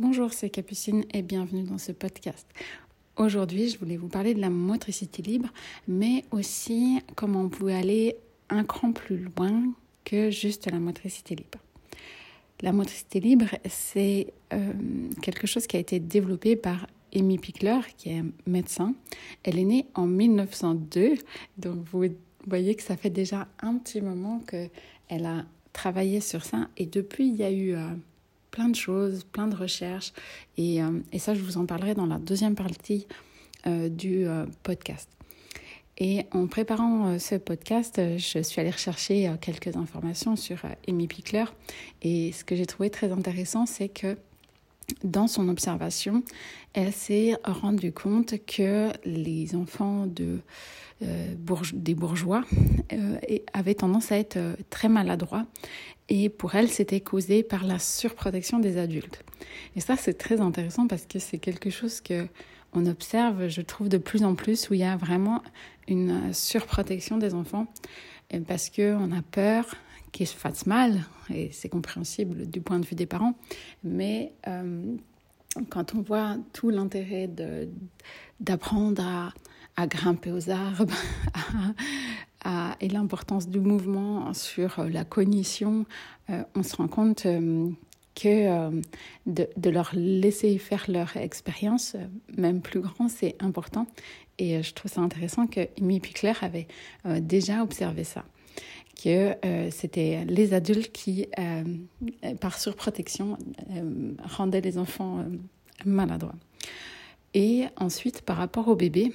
Bonjour, c'est Capucine et bienvenue dans ce podcast. Aujourd'hui, je voulais vous parler de la motricité libre, mais aussi comment on pouvait aller un cran plus loin que juste la motricité libre. La motricité libre, c'est euh, quelque chose qui a été développé par Amy Pickler, qui est médecin. Elle est née en 1902, donc vous voyez que ça fait déjà un petit moment qu'elle a travaillé sur ça. Et depuis, il y a eu... Euh, plein de choses, plein de recherches. Et, euh, et, ça, je vous en parlerai dans la deuxième partie euh, du euh, podcast. Et en préparant ce podcast, je suis allée rechercher quelques informations sur Amy Pickler. Et ce que j'ai trouvé très intéressant, c'est que dans son observation, elle s'est rendue compte que les enfants de, des bourgeois avaient tendance à être très maladroits et pour elle, c'était causé par la surprotection des adultes. Et ça, c'est très intéressant parce que c'est quelque chose que on observe, je trouve, de plus en plus où il y a vraiment une surprotection des enfants parce qu'on a peur qu'ils se fassent mal, et c'est compréhensible du point de vue des parents, mais euh, quand on voit tout l'intérêt d'apprendre à, à, grimper aux arbres, et l'importance du mouvement sur la cognition, euh, on se rend compte euh, que de, leur laisser faire leur expérience, même plus grand, c'est important. Et je trouve ça intéressant que Amy Pickler avait déjà observé ça, que c'était les adultes qui, par surprotection, rendaient les enfants maladroits. Et ensuite, par rapport au bébé,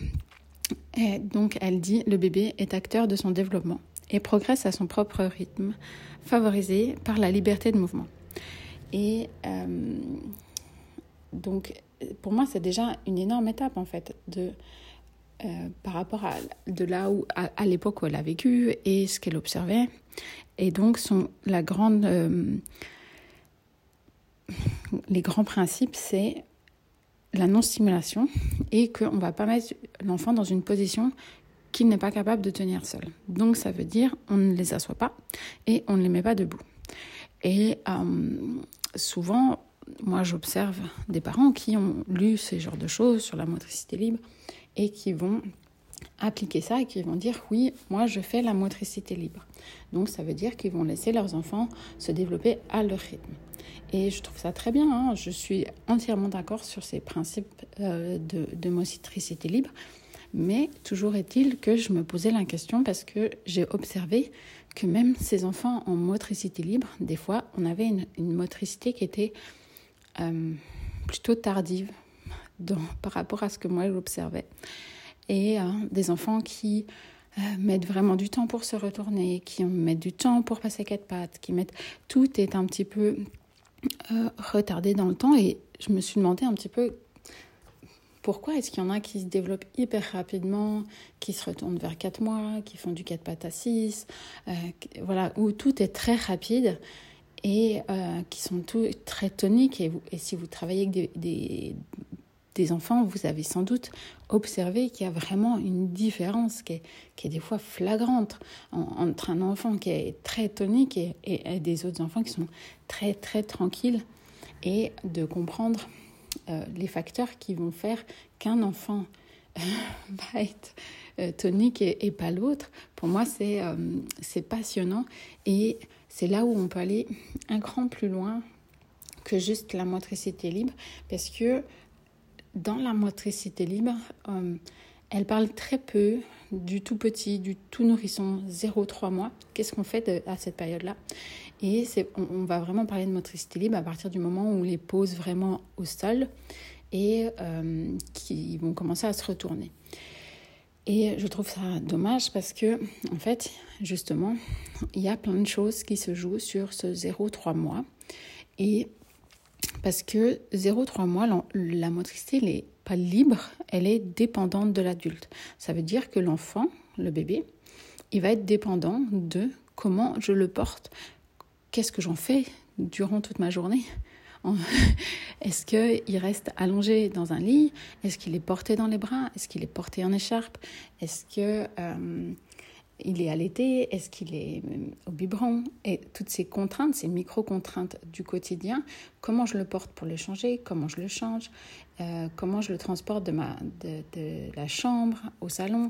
donc elle dit le bébé est acteur de son développement et progresse à son propre rythme, favorisé par la liberté de mouvement. Et euh, donc pour moi c'est déjà une énorme étape en fait de euh, par rapport à de là où à, l'époque où elle a vécu et ce qu'elle observait et donc la grande euh, les grands principes c'est la non-stimulation et qu'on ne va pas mettre l'enfant dans une position qu'il n'est pas capable de tenir seul. Donc ça veut dire on ne les assoit pas et on ne les met pas debout. Et euh, souvent, moi j'observe des parents qui ont lu ces genres de choses sur la motricité libre et qui vont appliquer ça et qui vont dire oui, moi je fais la motricité libre. Donc ça veut dire qu'ils vont laisser leurs enfants se développer à leur rythme. Et je trouve ça très bien, hein. je suis entièrement d'accord sur ces principes euh, de, de motricité libre. Mais toujours est-il que je me posais la question parce que j'ai observé que même ces enfants en motricité libre, des fois, on avait une, motricité qui était euh, plutôt tardive par rapport à ce que moi j'observais. Et euh, des enfants qui mettent vraiment du temps pour se retourner, qui mettent du temps pour passer quatre pattes, qui mettent... Tout est un petit peu euh, retardé dans le temps et je me suis demandé un petit peu pourquoi est-ce qu'il y en a qui se développent hyper rapidement, qui se retournent vers 4 mois, qui font du 4 pattes à 6, euh, voilà, où tout est très rapide et euh, qui sont tout très toniques. Et, si vous travaillez avec des enfants, vous avez sans doute observé qu'il y a vraiment une différence qui est, qui est des fois flagrante entre un enfant qui est très tonique et, des autres enfants qui sont très très tranquilles et de comprendre euh, les facteurs qui vont faire qu'un enfant euh, va être euh, tonique et, pas l'autre. Pour moi, c'est c'est passionnant et c'est là où on peut aller un cran plus loin que juste la motricité libre parce que dans la motricité libre, euh, elle parle très peu du tout petit, du tout nourrisson, 0-3 mois. Qu'est-ce qu'on fait à cette période-là? Et on, on, va vraiment parler de motricité libre à partir du moment où on les pose vraiment au sol et euh, qui vont commencer à se retourner. Et je trouve ça dommage parce que, en fait, justement, il y a plein de choses qui se jouent sur ce 0-3 mois. Et parce que 0-3 mois, la, motricité n'est pas libre, elle est dépendante de l'adulte. Ça veut dire que l'enfant, le bébé, il va être dépendant de comment je le porte, qu'est-ce que j'en fais durant toute ma journée? Est-ce qu'il reste allongé dans un lit? Est-ce qu'il est porté dans les bras? Est-ce qu'il est porté en écharpe? Est-ce que... Euh, il est allaité, est-ce qu'il est au biberon, et toutes ces contraintes, ces micro-contraintes du quotidien, comment je le porte pour le changer, comment je le change, euh, comment je le transporte de, ma, de, la chambre au salon,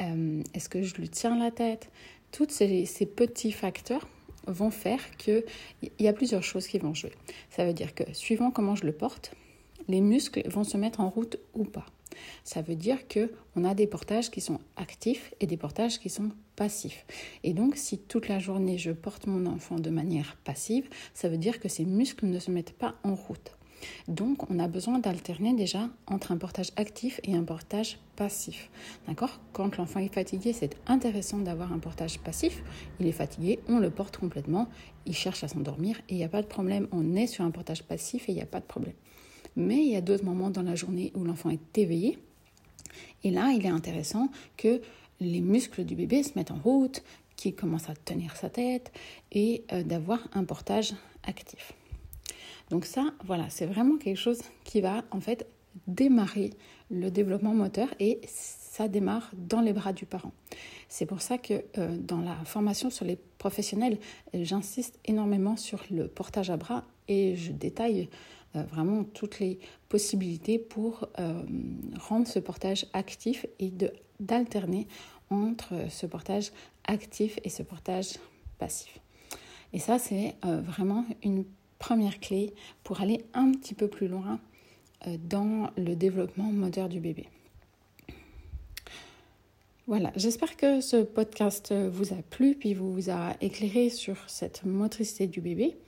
euh, est-ce que je lui tiens la tête, tous ces, ces petits facteurs vont faire qu'il y a plusieurs choses qui vont jouer. Ça veut dire que suivant comment je le porte, les muscles vont se mettre en route ou pas. Ça veut dire que on a des portages qui sont actifs et des portages qui sont passifs. Et donc si toute la journée je porte mon enfant de manière passive, ça veut dire que ces muscles ne se mettent pas en route. Donc, on a besoin d'alterner déjà entre un portage actif et un portage passif. D'accord? Quand l'enfant est fatigué, c'est intéressant d'avoir un portage passif. Il est fatigué, on le porte complètement, il cherche à s'endormir et il n'y a pas de problème. On est sur un portage passif et il n'y a pas de problème. Mais il y a d'autres moments dans la journée où l'enfant est éveillé. Et là, il est intéressant que les muscles du bébé se mettent en route, qu'il commence à tenir sa tête et euh, d'avoir un portage actif. Donc ça, voilà, c'est vraiment quelque chose qui va en fait démarrer le développement moteur et ça démarre dans les bras du parent. C'est pour ça que euh, dans la formation sur les professionnels, j'insiste énormément sur le portage à bras et je détaille vraiment toutes les possibilités pour euh, rendre ce portage actif et d'alterner entre ce portage actif et ce portage passif. Et ça, c'est vraiment une première clé pour aller un petit peu plus loin euh, dans le développement moteur du bébé. Voilà, j'espère que ce podcast vous a plu, puis vous a éclairé sur cette motricité du bébé.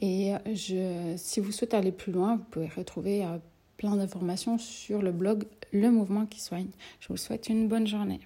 Et je, si vous souhaitez aller plus loin, vous pouvez retrouver euh, plein d'informations sur le blog Le Mouvement qui soigne. Je vous souhaite une bonne journée.